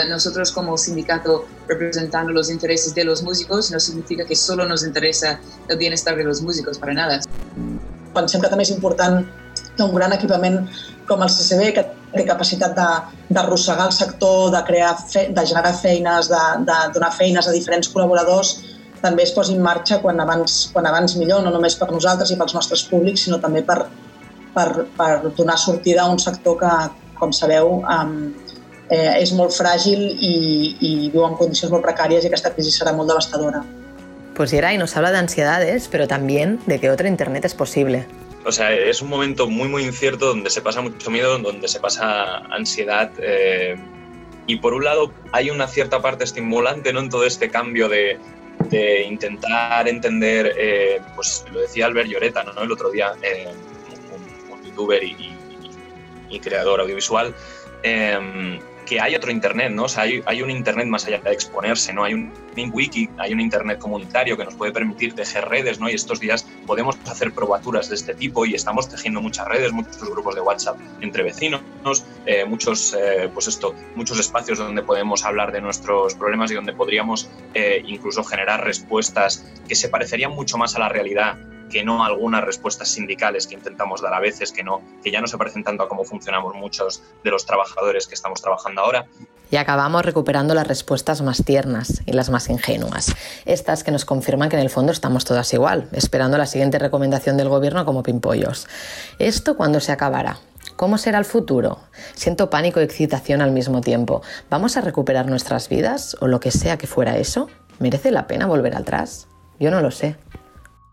nosotros como sindicato representando los intereses de los músicos no significa que solo nos interesa el bienestar de los músicos, para nada. Pensem que també és important que un gran equipament com el CCB, que té capacitat d'arrossegar el sector, de, crear fe, de generar feines, de, de donar feines a diferents col·laboradors, també es posi en marxa quan abans, quan abans millor, no només per nosaltres i pels nostres públics, sinó també per, per, per donar sortida a un sector que, com sabeu, eh, és molt fràgil i, i viu en condicions molt precàries i aquesta crisi serà molt devastadora. Pues Yeray nos habla de ansiedades, pero también de que otro Internet es posible. O sea, es un momento muy, muy incierto donde se pasa mucho miedo, donde se pasa ansiedad. Eh, y por un lado hay una cierta parte estimulante ¿no? en todo este cambio de, de intentar entender, eh, pues lo decía Albert Lloreta ¿no? el otro día, eh, un, youtuber y, y, y creador audiovisual, que hay otro Internet, ¿no? O sea, hay, un Internet más allá de exponerse, ¿no? Hay un, wiki, hay un Internet comunitario que nos puede permitir tejer redes, ¿no? Y estos días podemos hacer probaturas de este tipo y estamos tejiendo muchas redes, muchos grupos de WhatsApp entre vecinos, eh, muchos, eh, pues esto, muchos espacios donde podemos hablar de nuestros problemas y donde podríamos eh, incluso generar respuestas que se parecerían mucho más a la realidad que no algunas respuestas sindicales que intentamos dar a veces, que, no, que ya no se parecen tanto a cómo funcionamos muchos de los trabajadores que estamos trabajando ahora. Y acabamos recuperando las respuestas más tiernas y las más ingenuas. Estas que nos confirman que en el fondo estamos todas igual, esperando la siguiente recomendación del gobierno como pimpollos. ¿Esto cuándo se acabará? ¿Cómo será el futuro? Siento pánico y excitación al mismo tiempo. ¿Vamos a recuperar nuestras vidas o lo que sea que fuera eso? ¿Merece la pena volver atrás? Yo no lo sé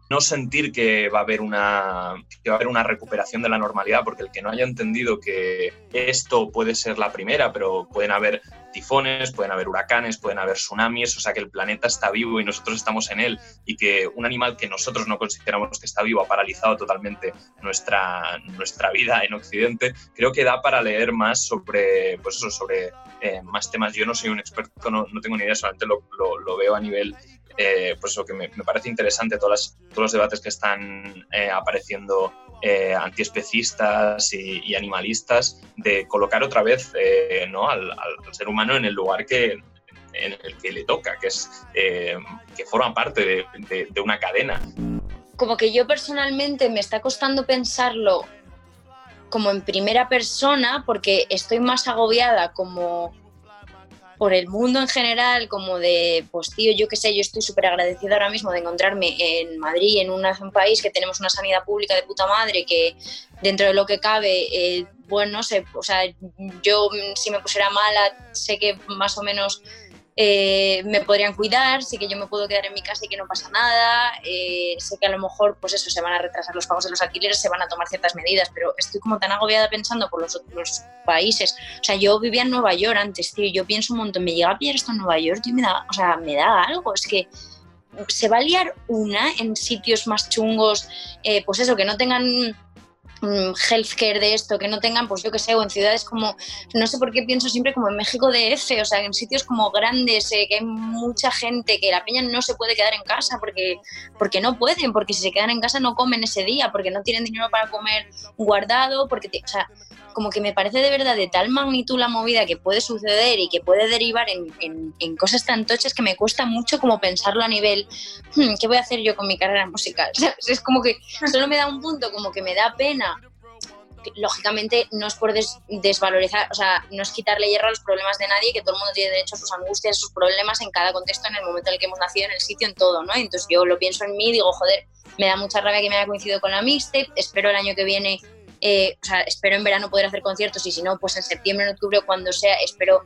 no sentir que va a haber una que va a haber una recuperación de la normalidad porque el que no haya entendido que esto puede ser la primera pero pueden haber tifones pueden haber huracanes pueden haber tsunamis o sea que el planeta está vivo y nosotros estamos en él y que un animal que nosotros no consideramos que está vivo ha paralizado totalmente nuestra nuestra vida en Occidente creo que da para leer más sobre pues eso sobre eh, más temas. Yo no soy un experto no, no tengo ni idea solamente lo, lo, lo veo a nivel eh, pues eso que me, parece interesante, todos los debates que están eh, apareciendo eh, antiespecistas y, animalistas, de colocar otra vez ¿no? al, ser humano en el lugar que, en el que le toca, que es que forma parte de una cadena. Como que yo personalmente me está costando pensarlo como en primera persona porque estoy más agobiada como por el mundo en general, como de, pues tío, yo qué sé, yo estoy súper agradecida ahora mismo de encontrarme en Madrid, en, un país que tenemos una sanidad pública de puta madre, que dentro de lo que cabe, eh, bueno, sé, o sea, yo si me pusiera mala, sé que más o menos eh, me podrían cuidar, sé que yo me puedo quedar en mi casa y que no pasa nada, eh, sé que a lo mejor pues eso, se van a retrasar los pagos de los alquileres, se van a tomar ciertas medidas, pero estoy como tan agobiada pensando por los otros países. O sea, yo vivía en Nueva York antes, tío, yo pienso un montón, me llega a pillar esto en Nueva York, tío, me da, o sea, me da algo, es que se va a liar una en sitios más chungos, eh, pues eso, que no tengan healthcare de esto, que no tengan, pues yo que sé, o en ciudades como, no sé por qué pienso siempre como en México DF, o sea, en sitios como grandes, eh, que hay mucha gente, que la peña no se puede quedar en casa porque, porque no pueden, porque si se quedan en casa no comen ese día, porque no tienen dinero para comer guardado, porque, o sea, como que me parece de verdad de tal magnitud la movida que puede suceder y que puede derivar en, cosas tan tochas que me cuesta mucho como pensarlo a nivel, hmm, ¿qué voy a hacer yo con mi carrera musical? Es como que solo me da un punto, como que me da pena lógicamente no es por desvalorizar, o sea, no es quitarle hierro a los problemas de nadie, que todo el mundo tiene derecho a sus angustias, a sus problemas en cada contexto, en el momento en el que hemos nacido, en el sitio, en todo, ¿no? Entonces yo lo pienso en mí, digo, joder, me da mucha rabia que me haya coincidido con la mixtape, espero el año que viene, eh, o sea, espero en verano poder hacer conciertos y si no, pues en septiembre, en octubre, cuando sea, espero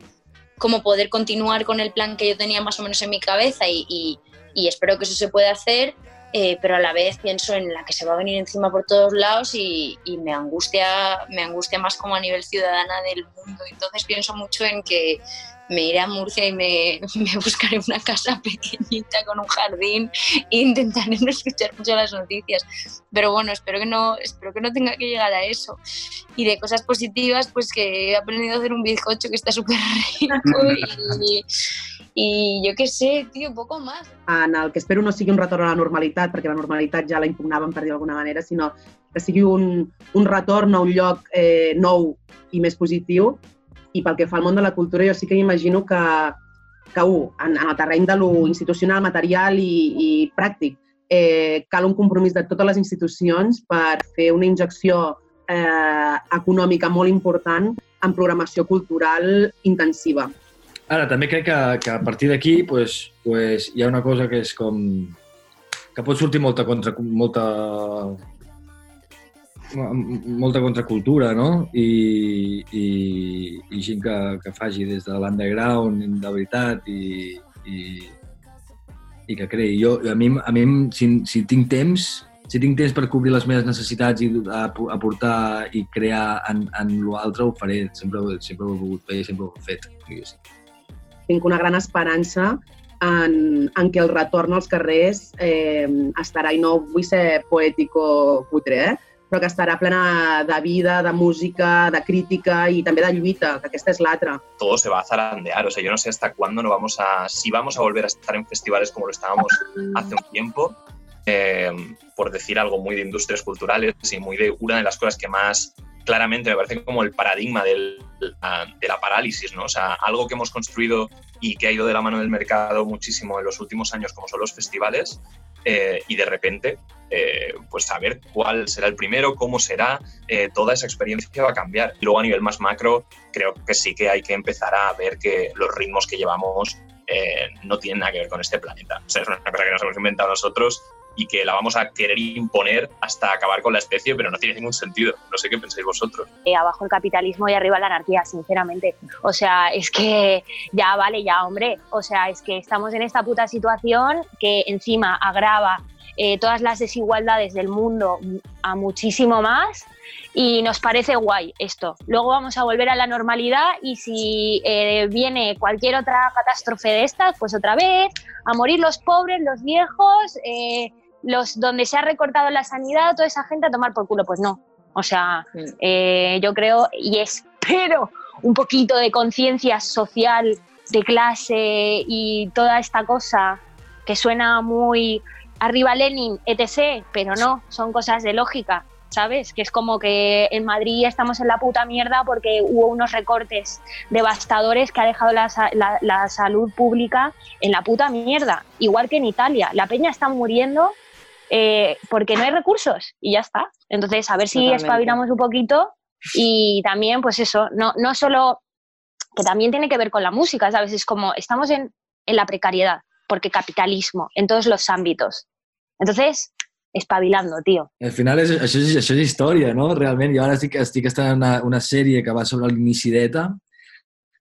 como poder continuar con el plan que yo tenía más o menos en mi cabeza y, y espero que eso se pueda hacer eh, pero a la vez pienso en la que se va a venir encima por todos lados y, me, angustia, me angustia más como a nivel ciudadana del mundo. Entonces pienso mucho en que me iré a Murcia y me, buscaré una casa pequeñita con un jardín e intentaré no escuchar mucho las noticias. Pero bueno, espero que no, espero que no tenga que llegar a eso. Y de cosas positivas, pues que he aprendido a hacer un bizcocho que está súper rico y, i jo què sé, tio, poco más. En el que espero no sigui un retorn a la normalitat, perquè la normalitat ja la impugnàvem, per dir d'alguna manera, sinó que sigui un, un retorn a un lloc eh, nou i més positiu. I pel que fa al món de la cultura, jo sí que imagino que, que un, en, en el terreny de lo institucional, material i, i pràctic, eh, cal un compromís de totes les institucions per fer una injecció eh, econòmica molt important en programació cultural intensiva. Ara, també crec que, que a partir d'aquí pues, pues, hi ha una cosa que és com... que pot sortir molta contra... molta molta contracultura, no? I, i, i gent que, que faci des de l'underground, de veritat, i, i, i que creï. Jo, a mi, a mi si, si tinc temps, si tinc temps per cobrir les meves necessitats i aportar i crear en, en l'altre, ho faré. Sempre, sempre ho he volgut fer i sempre ho he fet. Sí tinc una gran esperança en, en que el retorn als carrers eh, estarà, i no vull ser poètic o putre, eh? Però que estarà plena de vida, de música, de crítica y també de lluita, que aquesta és l'altra. Todo se va a zarandear, o sea, yo no sé hasta cuándo no vamos a, si vamos a volver a estar en festivales como lo estábamos hace un tiempo, eh, por decir algo muy de industrias culturales y muy de una de las cosas que más claramente me parece como el paradigma del, de la parálisis, ¿no? O sea, algo que hemos construido y que ha ido de la mano del mercado muchísimo en los últimos años, como son los festivales, eh, y de repente, eh, pues saber cuál será el primero, cómo será, eh, toda esa experiencia va a cambiar. Y luego a nivel más macro, creo que sí que hay que empezar a ver que los ritmos que llevamos no tienen nada que ver con este planeta. O sea, es una cosa que nos hemos inventado nosotros y que la vamos a querer imponer hasta acabar con la especie, pero no tiene ningún sentido. No sé qué pensáis vosotros. abajo el capitalismo y arriba la anarquía, sinceramente. O sea, es que ya vale, ya hombre. O sea, es que estamos en esta puta situación que encima agrava eh, todas las desigualdades del mundo a muchísimo más y nos parece guay esto. Luego vamos a volver a la normalidad y si eh, viene cualquier otra catástrofe de estas, pues otra vez a morir los pobres, los viejos, eh, los donde se ha recortado la sanidad, toda esa gente a tomar por culo. Pues no. O sea, yo creo y espero un poquito de conciencia social, de clase y toda esta cosa que suena muy arriba Lenin, etc., pero no, son cosas de lógica, ¿sabes? Que es como que en Madrid estamos en la puta mierda porque hubo unos recortes devastadores que ha dejado la, la, salud pública en la puta mierda, igual que en Italia. La peña está muriendo eh, porque no hay recursos y ya está. Entonces, a ver si espabilamos un poquito y también, pues eso, no, no solo que también tiene que ver con la música, ¿sabes? Es como estamos en, en la precariedad, porque capitalismo en todos los ámbitos. Entonces, espavilando, tío. Al final això, és, això és història, no? Realment, jo ara estic, estic estant en una, una sèrie que va sobre l'inici d'ETA,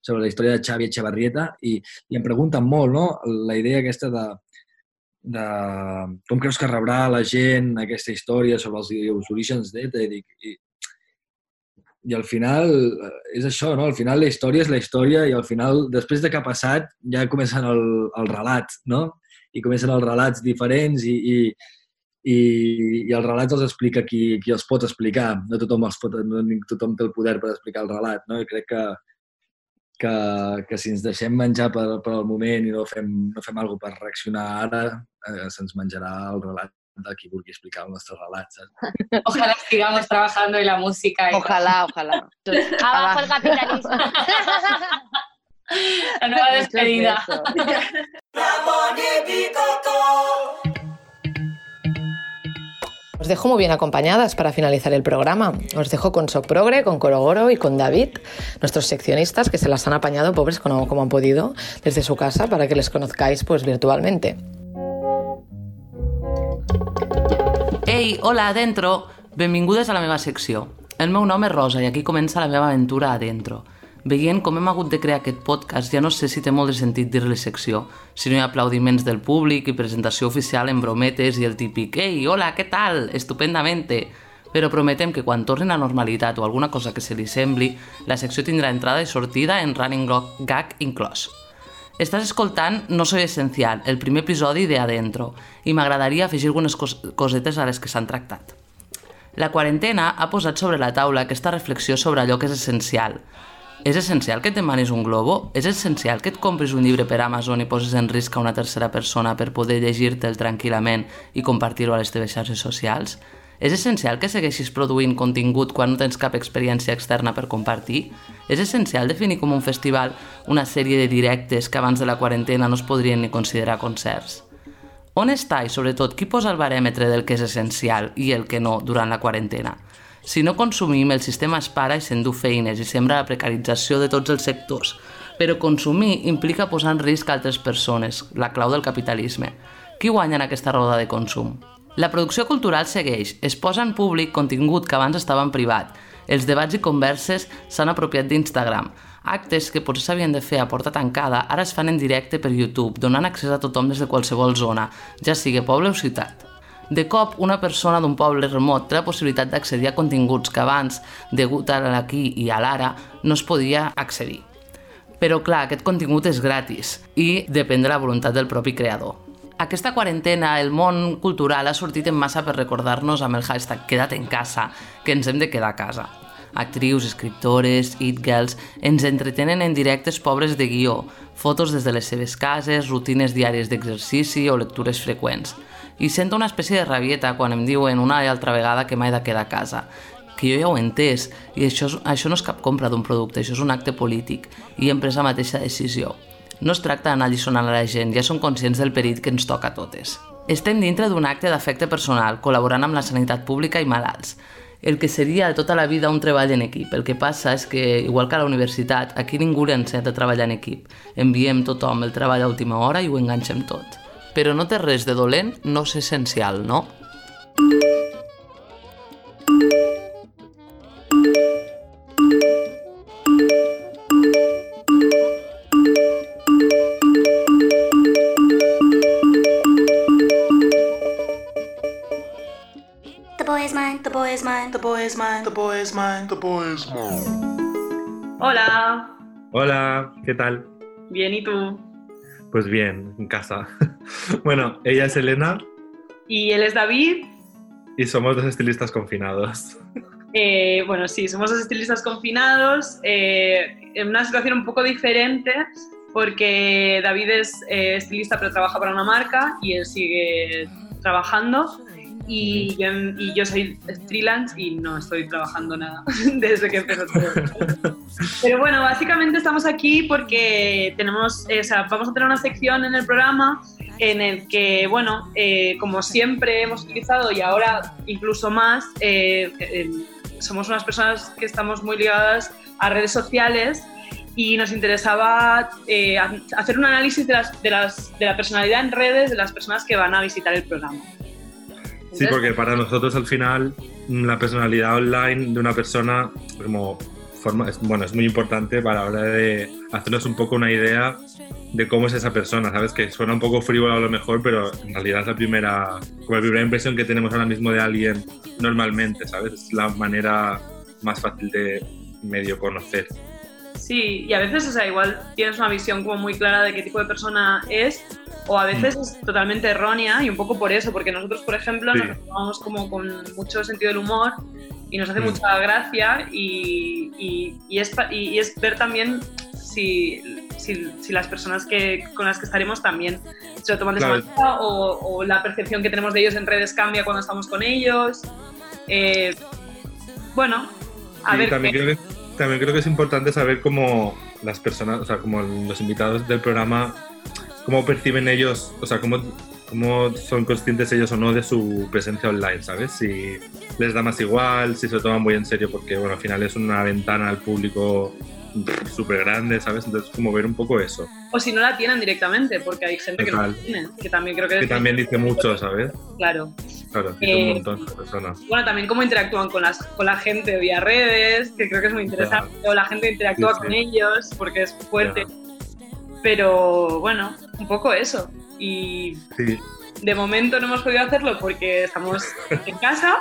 sobre la història de Xavi Echevarrieta, i, i em pregunten molt, no?, la idea aquesta de, de com creus que rebrà la gent aquesta història sobre els, els orígens d'ETA, i, i, i al final eh, és això, no? Al final la història és la història i al final, després de que ha passat, ja comencen el, el relat, no? i comencen els relats diferents i, i, i, i els relats els explica qui, qui els pot explicar. No tothom, els pot, no tothom té el poder per explicar el relat. No? I crec que, que, que si ens deixem menjar per, per al moment i no fem, no fem alguna per reaccionar ara, eh, se'ns menjarà el relat de qui vulgui explicar el nostre relat. ¿sabes? Ojalá sigamos trabajando en la música. Ojalá, ojalá. Abajo el capitalismo. La nueva despedida. Os dejo muy bien acompañadas para finalizar el programa. Os dejo con Soprogre, con Corogoro y con David, nuestros seccionistas que se las han apañado, pobres como, como han podido, desde su casa para que les conozcáis pues virtualmente. Ei, hola, adentro! Benvingudes a la meva secció. El meu nom és Rosa i aquí comença la meva aventura adentro. Veient com hem hagut de crear aquest podcast, ja no sé si té molt de sentit dir-li secció, si no hi ha aplaudiments del públic i presentació oficial en brometes i el típic «Ei, hola, què tal? Estupendamente!» Però prometem que quan torni a normalitat o alguna cosa que se li sembli, la secció tindrà entrada i sortida en running gag inclòs. Estàs escoltant No soy essencial, el primer episodi de Adentro, i m'agradaria afegir algunes cos cosetes a les que s'han tractat. La quarantena ha posat sobre la taula aquesta reflexió sobre allò que és essencial, és essencial que et demanis un globo? És essencial que et compris un llibre per Amazon i poses en risc a una tercera persona per poder llegir-te'l tranquil·lament i compartir-ho a les teves xarxes socials? És essencial que segueixis produint contingut quan no tens cap experiència externa per compartir? És essencial definir com un festival una sèrie de directes que abans de la quarantena no es podrien ni considerar concerts? On està i, sobretot, qui posa el barèmetre del que és essencial i el que no durant la quarantena? Si no consumim, el sistema es para i s'endú feines i sembra la precarització de tots els sectors. Però consumir implica posar en risc altres persones, la clau del capitalisme. Qui guanya en aquesta roda de consum? La producció cultural segueix, es posa en públic contingut que abans estava en privat. Els debats i converses s'han apropiat d'Instagram. Actes que potser s'havien de fer a porta tancada ara es fan en directe per YouTube, donant accés a tothom des de qualsevol zona, ja sigui poble o ciutat. De cop, una persona d'un poble remot té la possibilitat d'accedir a continguts que abans, degut a l'aquí i a l'ara, no es podia accedir. Però clar, aquest contingut és gratis i depèn de la voluntat del propi creador. Aquesta quarantena, el món cultural ha sortit en massa per recordar-nos amb el hashtag Queda't en casa, que ens hem de quedar a casa. Actrius, escriptores, it girls, ens entretenen en directes pobres de guió, fotos des de les seves cases, rutines diàries d'exercici o lectures freqüents i sento una espècie de rabieta quan em diuen una i altra vegada que m'he de quedar a casa, que jo ja ho he entès, i això, això no és cap compra d'un producte, això és un acte polític, i he pres la mateixa decisió. No es tracta d'anar allisonant a la gent, ja som conscients del perill que ens toca a totes. Estem dintre d'un acte d'afecte personal, col·laborant amb la sanitat pública i malalts. El que seria de tota la vida un treball en equip. El que passa és que, igual que a la universitat, aquí ningú li a treballar en equip. Enviem tothom el treball a última hora i ho enganxem tot. Però no té res de dolent, no és essencial, no? The boy is mine, the boy is mine, the boy is mine, the boy is mine, the boy is mine. Hola, Hola, ¿qué tal? bien, ¿y tú? Pues bien, en casa. bueno, ella es Elena Y él es David. y somos dos estilistas confinados. Eh, bueno, sí, somos dos estilistas confinados eh, en una situación un poco diferente porque David es eh, estilista pero trabaja para una marca y él sigue trabajando y yo, y yo soy freelance y no estoy trabajando nada desde que empezó todo. Pero bueno, básicamente estamos aquí porque tenemos, eh, o sea, vamos a tener una sección en el programa en el que, bueno, eh, como siempre hemos utilizado y ahora incluso más, eh, eh, somos unas personas que estamos muy ligadas a redes sociales y nos interesaba eh, ha- hacer un análisis de, las, de, las, de la personalidad en redes de las personas que van a visitar el programa. Sí, porque para nosotros al final mm, la personalidad online de una persona como forma, es, bueno, es muy importante para la hora de hacernos un poco una idea de cómo es esa persona, ¿sabes? Que suena un poco frívolo a lo mejor, pero en realidad es la primera, como la primera impresión que tenemos ahora mismo de alguien normalmente, ¿sabes? Es la manera más fácil de medio conocer. Sí, y a veces, o sea, igual tienes una visión como muy clara de qué tipo de persona es, o a veces Mm. es totalmente errónea, y un poco por eso, porque nosotros, por ejemplo, Sí. nos tomamos como con mucho sentido del humor y nos hace Mm. mucha gracia, y, y- y es, y es ver también si, si, si las personas que, con las que estaremos también se lo toman de esa Claro. manera, o, o la percepción que tenemos de ellos en redes cambia cuando estamos con ellos. Eh, bueno, a Sí, ver. también, qué- creo que, también creo que es importante saber cómo las personas, o sea, como los invitados del programa, cómo perciben ellos, o sea, cómo, cómo son conscientes ellos o no de su presencia online, ¿sabes? Si les da más igual, si se lo toman muy en serio, porque, bueno, al final es una ventana al público súper grande, ¿sabes? Entonces, como ver un poco eso. O si no la tienen directamente, porque hay gente que no la tiene, que también creo que, Que también dice mucho, ¿sabes? Claro. Claro, dice Eh, un montón de personas. Bueno, también cómo interactúan con, las, con la gente vía redes, que creo que es muy interesante, o la gente interactúa Sí, sí. con ellos, porque es fuerte. Pero bueno, un poco eso. Y Sí, de momento no hemos podido hacerlo porque estamos en casa,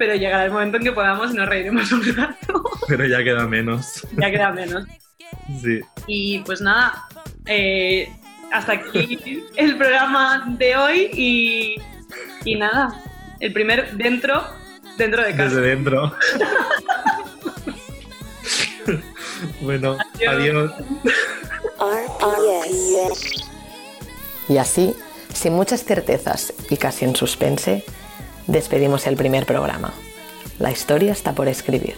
pero llegará el momento en que podamos y nos reiremos un rato, pero ya queda menos. ya queda menos. Sí. Y pues nada, eh, hasta aquí el programa de hoy y, y nada, el primer dentro, dentro de casa. Desde dentro. bueno, adiós. Y así, sin muchas certezas y casi en suspense, despedimos el primer programa. La historia está por escribir.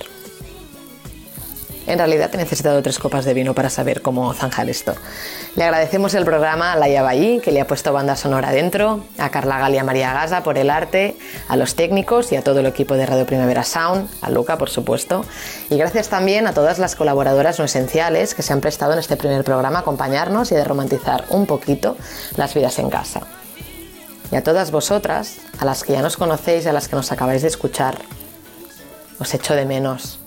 En realidad he necesitado tres copas de vino para saber cómo zanjar esto. Le agradecemos el programa a Laia Ballí, que le ha puesto banda sonora dentro, a Carla Gal y a María Gaza por el arte, a los técnicos y a todo el equipo de Radio Primavera Sound, a Luca por supuesto, y gracias también a todas las colaboradoras no esenciales que se han prestado en este primer programa a acompañarnos y a romantizar un poquito las vidas en casa. Y a todas vosotras, a las que ya nos conocéis a las que nos acabáis de escuchar, os echo de menos.